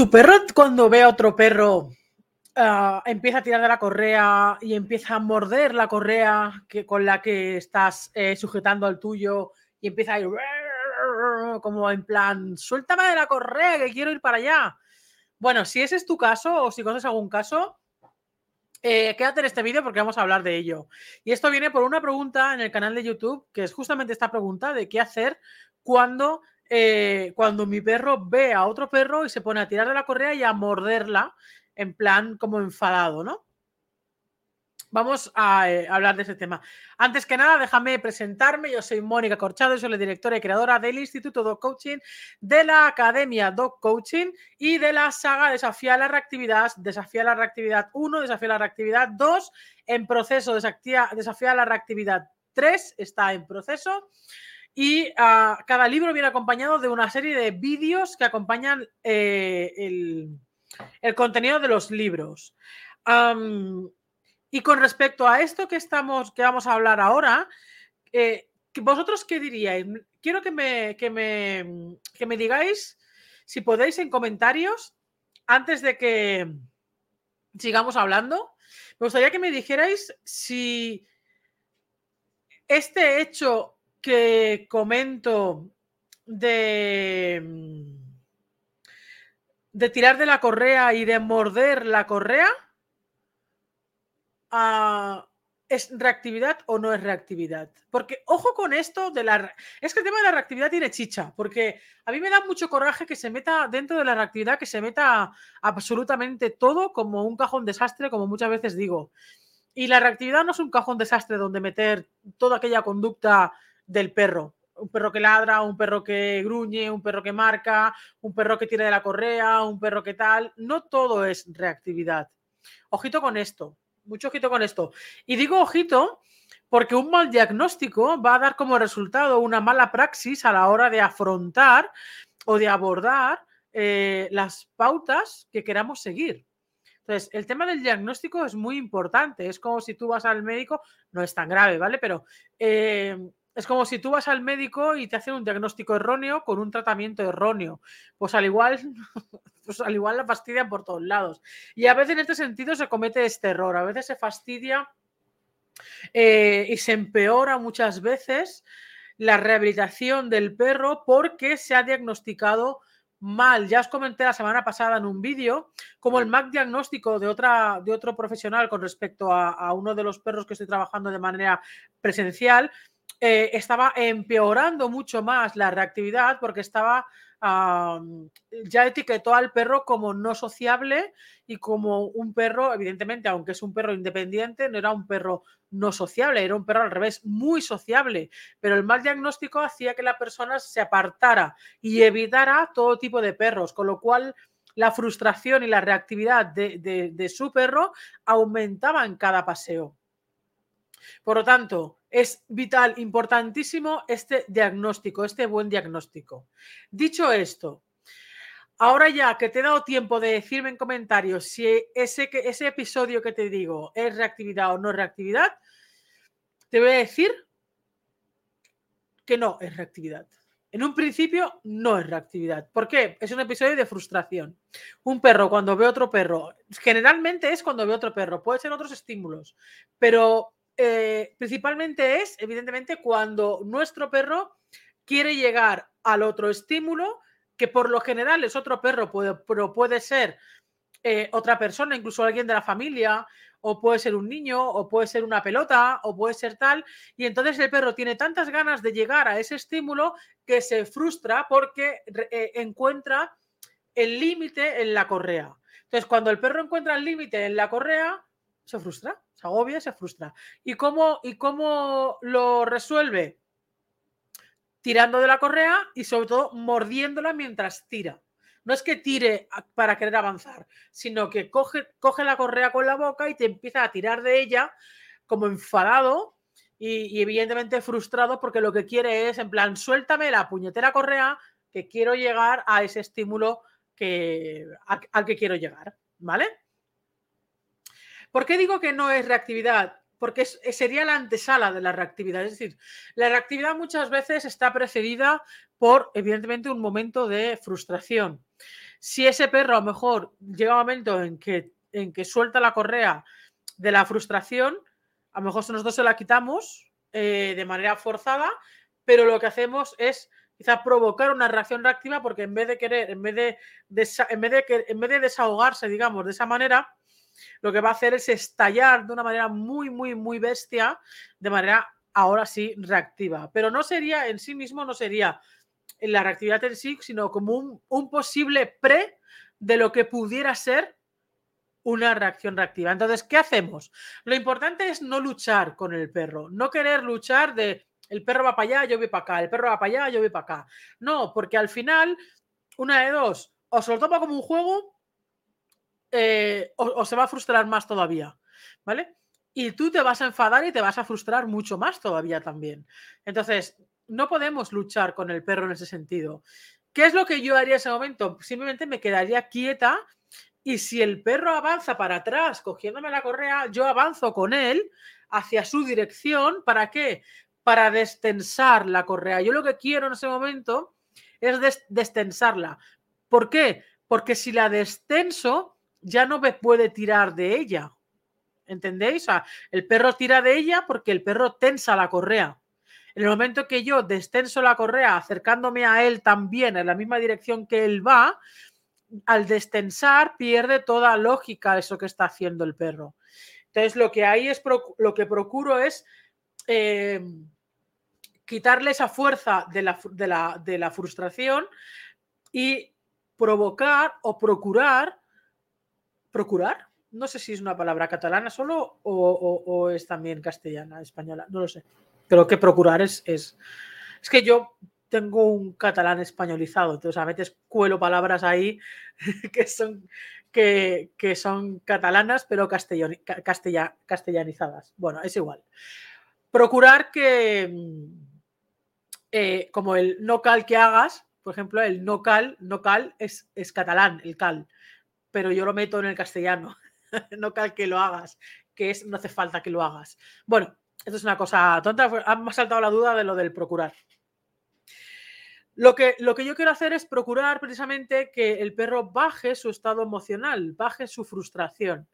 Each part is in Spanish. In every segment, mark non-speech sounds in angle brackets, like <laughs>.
Tu perro cuando ve a otro perro ah, empieza a tirar de la correa y empieza a morder la correa que, con la que estás eh, sujetando al tuyo y empieza a ir como en plan, suéltame de la correa que quiero ir para allá. Bueno, si ese es tu caso o si conoces algún caso, eh, quédate en este vídeo porque vamos a hablar de ello. Y esto viene por una pregunta en el canal de YouTube, que es justamente esta pregunta de qué hacer cuando, eh, cuando mi perro ve a otro perro y se pone a tirar de la correa y a morderla, en plan como enfadado, ¿no? Vamos a eh, hablar de ese tema. Antes que nada, déjame presentarme. Yo soy Mónica Corchado, soy la directora y creadora del Instituto Dog Coaching, de la Academia Dog Coaching y de la saga Desafía la Reactividad, Desafía la Reactividad 1, Desafía la Reactividad 2, en proceso, Desafía la Reactividad 3, está en proceso. Y ah, cada libro viene acompañado de una serie de vídeos que acompañan eh, el, contenido de los libros. Y con respecto a esto que estamos, que vamos a hablar ahora, eh, ¿vosotros qué diríais? Quiero que me, que me, que me digáis, si podéis, en comentarios, antes de que sigamos hablando, me gustaría que me dijerais si este hecho que comento de, de tirar de la correa y de morder la correa, ¿es reactividad o no es reactividad? Porque ojo con esto de la... Es que el tema de la reactividad tiene chicha, porque a mí me da mucho coraje que se meta dentro de la reactividad, que se meta absolutamente todo como un cajón desastre, como muchas veces digo. Y la reactividad no es un cajón desastre donde meter toda aquella conducta del perro. Un perro que ladra, un perro que gruñe, un perro que marca, un perro que tira de la correa, un perro que tal. No todo es reactividad. Ojito con esto mucho ojito con esto. Y digo ojito porque un mal diagnóstico va a dar como resultado una mala praxis a la hora de afrontar o de abordar eh, las pautas que queramos seguir. Entonces, el tema del diagnóstico es muy importante. Es como si tú vas al médico, no es tan grave, ¿vale? Pero eh, es como si tú vas al médico y te hacen un diagnóstico erróneo con un tratamiento erróneo. Pues al igual, <laughs> pues al igual la fastidia por todos lados. Y a veces en este sentido se comete este error. A veces se fastidia eh, y se empeora muchas veces la rehabilitación del perro porque se ha diagnosticado mal. Ya os comenté la semana pasada en un vídeo como el MAC diagnóstico de, otra, de otro profesional con respecto a, uno de los perros que estoy trabajando de manera presencial eh, estaba empeorando mucho más la reactividad porque estaba ya etiquetó al perro como no sociable y como un perro, evidentemente, aunque es un perro independiente, no era un perro no sociable, era un perro al revés, muy sociable, pero el mal diagnóstico hacía que la persona se apartara y evitara todo tipo de perros, con lo cual la frustración y la reactividad de su perro aumentaba en cada paseo. Por lo tanto, es vital, importantísimo este diagnóstico, este buen diagnóstico. Dicho esto, ahora ya que te he dado tiempo de decirme en comentarios si ese, ese episodio que te digo es reactividad o no reactividad, te voy a decir que no es reactividad. En un principio no es reactividad. ¿Por qué? Es un episodio de frustración. Un perro cuando ve otro perro, generalmente es cuando ve otro perro, puede ser otros estímulos, pero eh, principalmente es, evidentemente, cuando nuestro perro quiere llegar al otro estímulo, que por lo general es otro perro, pero puede ser eh, otra persona, incluso alguien de la familia, o puede ser un niño, o puede ser una pelota, o puede ser tal. Y entonces el perro tiene tantas ganas de llegar a ese estímulo que se frustra porque eh, encuentra el límite en la correa. Entonces, cuando el perro encuentra el límite en la correa, se frustra, se agobia, se frustra. ¿Y cómo, ¿Y cómo lo resuelve? Tirando de la correa y sobre todo mordiéndola mientras tira. No es que tire para querer avanzar, sino que coge, coge la correa con la boca y te empieza a tirar de ella como enfadado y, evidentemente frustrado porque lo que quiere es, en plan, suéltame la puñetera correa que quiero llegar a ese estímulo que, al que quiero llegar, ¿vale? ¿Por qué digo que no es reactividad? Porque sería la antesala de la reactividad. Es decir, la reactividad muchas veces está precedida por, evidentemente, un momento de frustración. si ese perro a lo mejor llega un momento en que, en que suelta la correa de la frustración, a lo mejor nosotros se la quitamos eh, de manera forzada, pero lo que hacemos es quizá provocar una reacción reactiva porque en vez de querer, en vez en vez de, en vez de desahogarse, digamos, de esa manera, lo que va a hacer es estallar de una manera muy, muy, muy bestia, de manera ahora sí reactiva. Pero no sería en sí mismo, no sería la reactividad en sí, sino como un, posible pre de lo que pudiera ser una reacción reactiva. Entonces, ¿qué hacemos? Lo importante es no luchar con el perro, no querer luchar de el perro va para allá, yo voy para acá, el perro va para allá, yo voy para acá. No, porque al final, una de dos, o se lo toma como un juego eh, o, se va a frustrar más todavía, ¿vale? Y tú te vas a enfadar y te vas a frustrar mucho más todavía también. Entonces, no podemos luchar con el perro en ese sentido. ¿Qué es lo que yo haría en ese momento? Simplemente me quedaría quieta y si el perro avanza para atrás cogiéndome la correa, yo avanzo con él hacia su dirección. ¿Para qué? Para destensar la correa. Yo lo que quiero en ese momento es destensarla. ¿Por qué? Porque si la destenso, ya no me puede tirar de ella. ¿Entendéis? El perro tira de ella porque el perro tensa la correa. En el momento que yo destenso la correa acercándome a él también en la misma dirección que él va, al destensar pierde toda lógica eso que está haciendo el perro. Entonces lo que hay es lo que procuro es em, quitarle esa fuerza de la, de la frustración y provocar o procurar, procurar, no sé si es una palabra catalana solo o, es también castellana, española, no lo sé. Pero que procurar es, es, es que yo tengo un catalán españolizado, entonces a veces cuelo palabras ahí <laughs> que son, que, son catalanas, pero castellanizadas. Bueno, es igual. Procurar que, mm, eh, como el no cal que hagas, por ejemplo, el no cal, no cal es, es catalán, el cal, pero yo lo meto en el castellano. <laughs> no cal que lo hagas, que es no hace falta que lo hagas. Bueno, esto es una cosa tonta, ha saltado la duda de lo del procurar. Lo que, lo que yo quiero hacer es procurar precisamente que el perro baje su estado emocional, baje su frustración.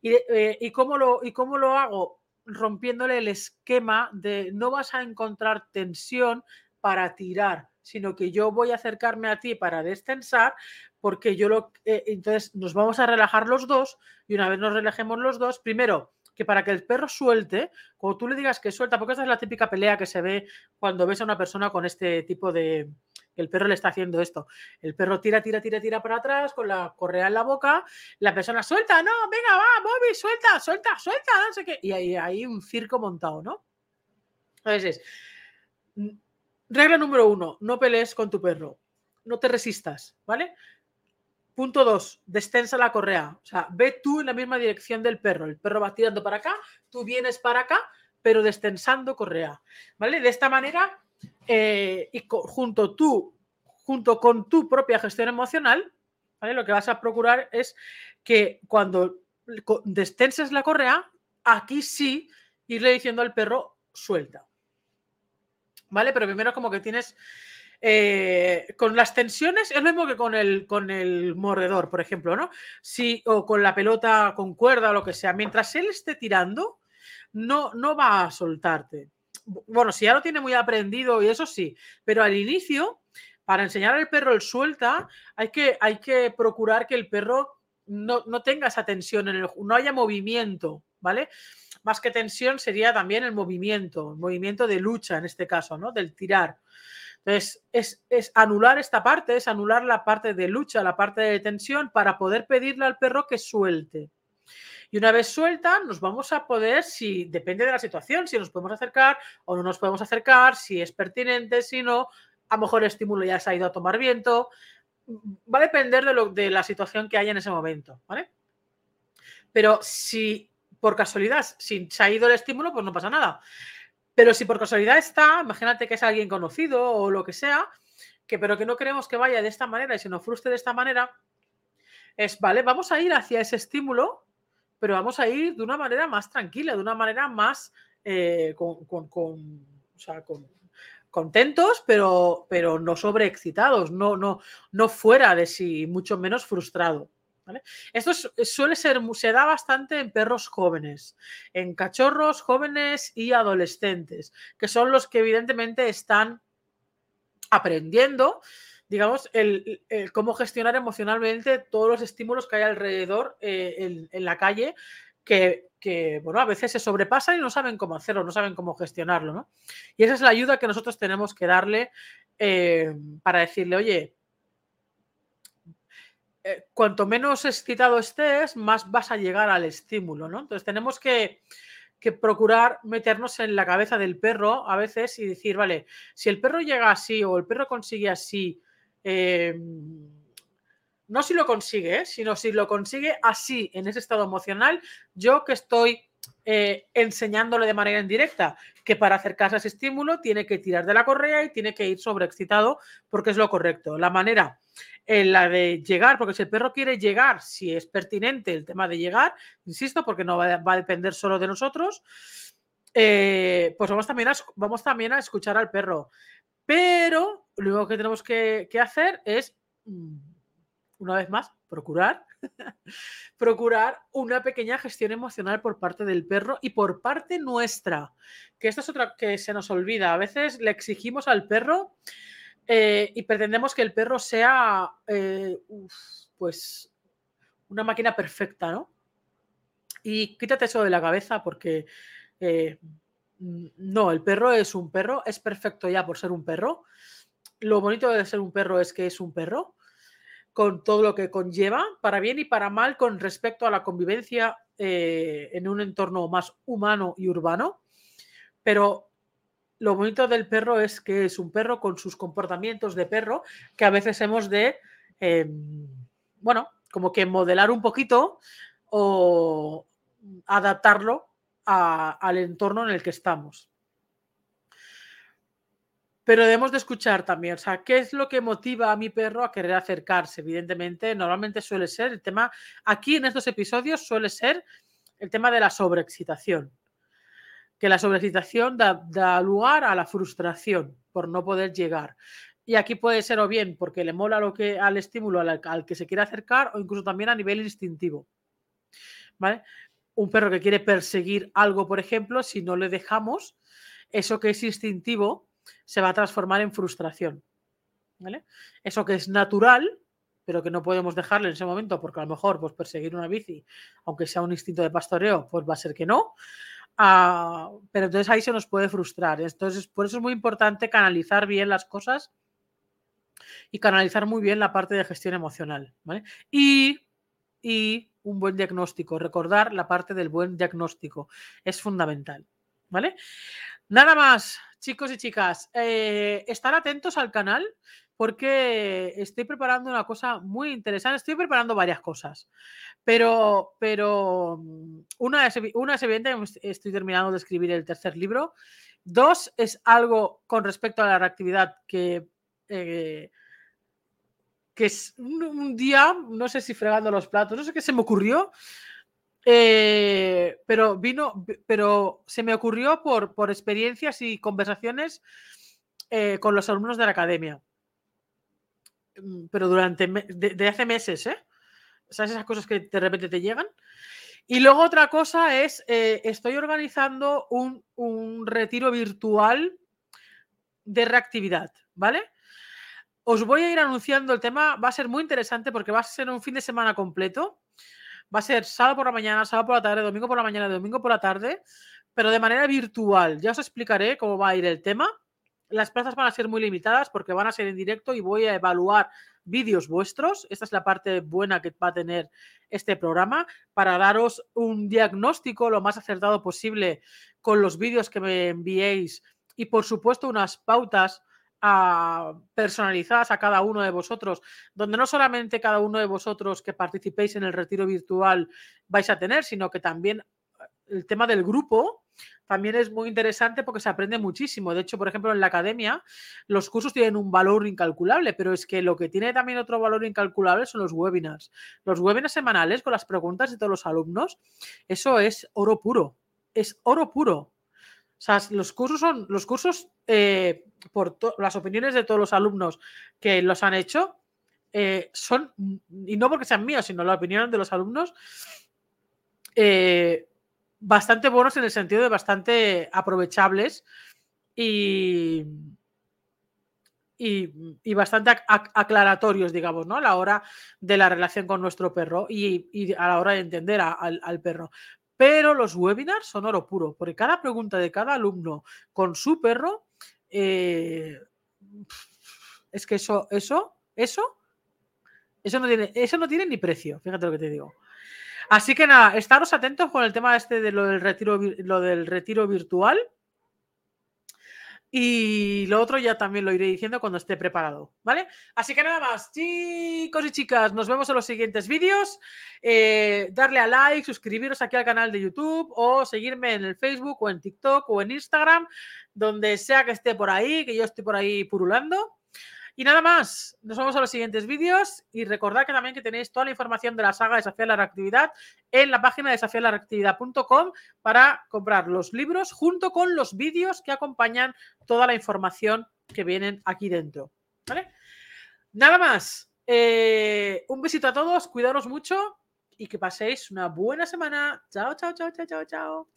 ¿Y, eh, ¿y, cómo, lo, ¿Y cómo lo hago? Rompiéndole el esquema de no vas a encontrar tensión para tirar, sino que yo voy a acercarme a ti para destensar, porque yo lo... Eh, entonces nos vamos a relajar los dos y una vez nos relajemos los dos, primero que para que el perro suelte, cuando tú le digas que suelta, porque esta es la típica pelea que se ve cuando ves a una persona con este tipo de... El perro le está haciendo esto. El perro tira, tira, tira, tira para atrás con la correa en la boca. La persona suelta, no, venga, va, Bobby, suelta, suelta, suelta, no sé qué. Y ahí hay un circo montado, ¿no? Entonces, regla número uno, no pelees con tu perro. No te resistas, ¿vale? Punto dos, destensa la correa. O sea, ve tú en la misma dirección del perro. El perro va tirando para acá, tú vienes para acá, pero destensando correa. ¿Vale? De esta manera, eh, y junto tú, junto con tu propia gestión emocional, ¿vale? Lo que vas a procurar es que cuando destenses la correa, aquí sí irle diciendo al perro suelta. ¿Vale? Pero primero como que tienes eh, con las tensiones es lo mismo que con el, con el mordedor, por ejemplo, ¿no? Si, o con la pelota con cuerda lo que sea. Mientras él esté tirando, no, no va a soltarte. Bueno, si ya lo tiene muy aprendido y eso sí, pero al inicio, para enseñar al perro el suelta, hay que, hay que procurar que el perro no, no tenga esa tensión, en el, no haya movimiento, ¿vale? Más que tensión sería también el movimiento, el movimiento de lucha en este caso, ¿no? Del tirar. Entonces, es, anular esta parte, es anular la parte de lucha, la parte de tensión, para poder pedirle al perro que suelte. Y una vez suelta, nos vamos a poder, si depende de la situación, si nos podemos acercar o no nos podemos acercar, si es pertinente, si no, a lo mejor el estímulo ya se ha ido a tomar viento. Va a depender de, lo, de la situación que haya en ese momento, ¿vale? Pero si por casualidad, si se ha ido el estímulo, pues no pasa nada. Pero si por casualidad está, imagínate que es alguien conocido o lo que sea, que pero que no queremos que vaya de esta manera y se nos frustre de esta manera, es, vale, vamos a ir hacia ese estímulo, pero vamos a ir de una manera más tranquila, de una manera más eh, con, contentos, pero, pero no sobreexcitados, no, no, no fuera de sí, mucho menos frustrado. Esto suele ser, se da bastante en perros jóvenes, en cachorros jóvenes y adolescentes, que son los que evidentemente están aprendiendo, digamos, el, cómo gestionar emocionalmente todos los estímulos que hay alrededor eh, en, la calle, que, bueno, a veces se sobrepasan y no saben cómo hacerlo, no saben cómo gestionarlo, Y esa es la ayuda que nosotros tenemos que darle eh, para decirle, oye, eh, cuanto menos excitado estés, más vas a llegar al estímulo, ¿no? Entonces tenemos que, procurar meternos en la cabeza del perro a veces y decir, vale, si el perro llega así o el perro consigue así, em, no si lo consigue, ¿eh? sino si lo consigue así, en ese estado emocional, yo que estoy eh, enseñándole de manera indirecta que para acercarse a ese estímulo tiene que tirar de la correa y tiene que ir sobreexcitado porque es lo correcto. La manera en la de llegar, porque si el perro quiere llegar, si es pertinente el tema de llegar, insisto, porque no va, a depender solo de nosotros, eh, pues vamos también, a, vamos también a escuchar al perro. Pero lo único que tenemos que, hacer es, mm, una vez más, procurar, <laughs> procurar una pequeña gestión emocional por parte del perro y por parte nuestra, que esto es otra que se nos olvida. A veces le exigimos al perro eh, y pretendemos que el perro sea, eh, pues, una máquina perfecta, ¿no? Y quítate eso de la cabeza porque eh, no, el perro es un perro, es perfecto ya por ser un perro. Lo bonito de ser un perro es que es un perro, con todo lo que conlleva, para bien y para mal, con respecto a la convivencia en un entorno más humano y urbano. Pero lo bonito del perro es que es un perro con sus comportamientos de perro que a veces hemos de, em, bueno, como que modelar un poquito o adaptarlo al entorno en el que estamos. Pero debemos de escuchar también, o sea, ¿qué es lo que motiva a mi perro a querer acercarse? Evidentemente, normalmente suele ser el tema, aquí en estos episodios suele ser el tema de la sobreexcitación que la sobrecitación da, lugar a la frustración por no poder llegar. Y aquí puede ser o bien porque le mola lo que, al estímulo al, que se quiere acercar o incluso también a nivel instintivo. ¿Vale? Un perro que quiere perseguir algo, por ejemplo, si no le dejamos, eso que es instintivo se va a transformar en frustración. ¿Vale? Eso que es natural, pero que no podemos dejarle en ese momento porque a lo mejor pues, perseguir una bici, aunque sea un instinto de pastoreo, pues va a ser que no. Ah, pero entonces ahí se nos puede frustrar. Entonces, por eso es muy importante canalizar bien las cosas y canalizar muy bien la parte de gestión emocional. Y, y un buen diagnóstico, recordar la parte del buen diagnóstico es fundamental. ¿Vale? Nada más, chicos y chicas, eh, estar atentos al canal porque estoy preparando una cosa muy interesante. Estoy preparando varias cosas, pero, pero mm, una, es, una es evidente, estoy terminando de escribir el tercer libro. Dos es algo con respecto a la reactividad que, eh, que es un, día, no sé si fregando los platos, no sé qué se me ocurrió, eh, pero vino, pero se me ocurrió por, por experiencias y conversaciones eh, con los alumnos de la academia. Mm, pero durante, de, hace meses, ¿eh? ¿Sabes esas cosas que de repente te llegan? Y luego otra cosa es, eh, estoy organizando un, un, retiro virtual de reactividad, ¿vale? Os voy a ir anunciando el tema, va a ser muy interesante porque va a ser un fin de semana completo. Va a ser sábado por la mañana, sábado por la tarde, domingo por la mañana, domingo por la tarde, pero de manera virtual. Ya os explicaré cómo va a ir el tema las plazas van a ser muy limitadas porque van a ser en directo y voy a evaluar vídeos vuestros. Esta es la parte buena que va a tener este programa para daros un diagnóstico lo más acertado posible con los vídeos que me enviéis y por supuesto unas pautas personalizadas a cada uno de vosotros, donde no solamente cada uno de vosotros que participéis en el retiro virtual vais a tener, sino que también el tema del grupo también es muy interesante porque se aprende muchísimo. De hecho, por ejemplo, en la academia los cursos tienen un valor incalculable, pero es que lo que tiene también otro valor incalculable son los webinars. Los webinars semanales con las preguntas de todos los alumnos, eso es oro puro. Es oro puro. O sea, los cursos son, los cursos, eh, por las opiniones de todos los alumnos que los han hecho, eh, son, y no porque sean míos, sino la opinión de los alumnos, eh, bastante buenos en el sentido de bastante aprovechables y, y, bastante aclaratorios, digamos, ¿no? A la hora de la relación con nuestro perro y, a la hora de entender al, perro. Pero los webinars son oro puro, porque cada pregunta de cada alumno con su perro, eh, es que eso, eso, eso, eso no tiene, eso no tiene ni precio, fíjate lo que te digo. Así que nada, estaros atentos con el tema este de lo del retiro, lo del retiro virtual. Y lo otro ya también lo iré diciendo cuando esté preparado, ¿vale? Así que nada más, chicos y chicas, nos vemos en los siguientes vídeos. Eh, darle a like, suscribiros aquí al canal de YouTube o seguirme en el Facebook o en TikTok o en Instagram, donde sea que esté por ahí, que yo estoy por ahí purulando. Y nada más, nos vemos a los siguientes vídeos y recordad que también que tenéis toda la información de la saga Desafiar la Reactividad en la página desafiarlareactividad.com para comprar los libros junto con los vídeos que acompañan toda la información que vienen aquí dentro. ¿Vale? Nada más. Eh, un besito a todos, cuidaros mucho y que paséis una buena semana. Chao, chao, chao, chao, chao, chao.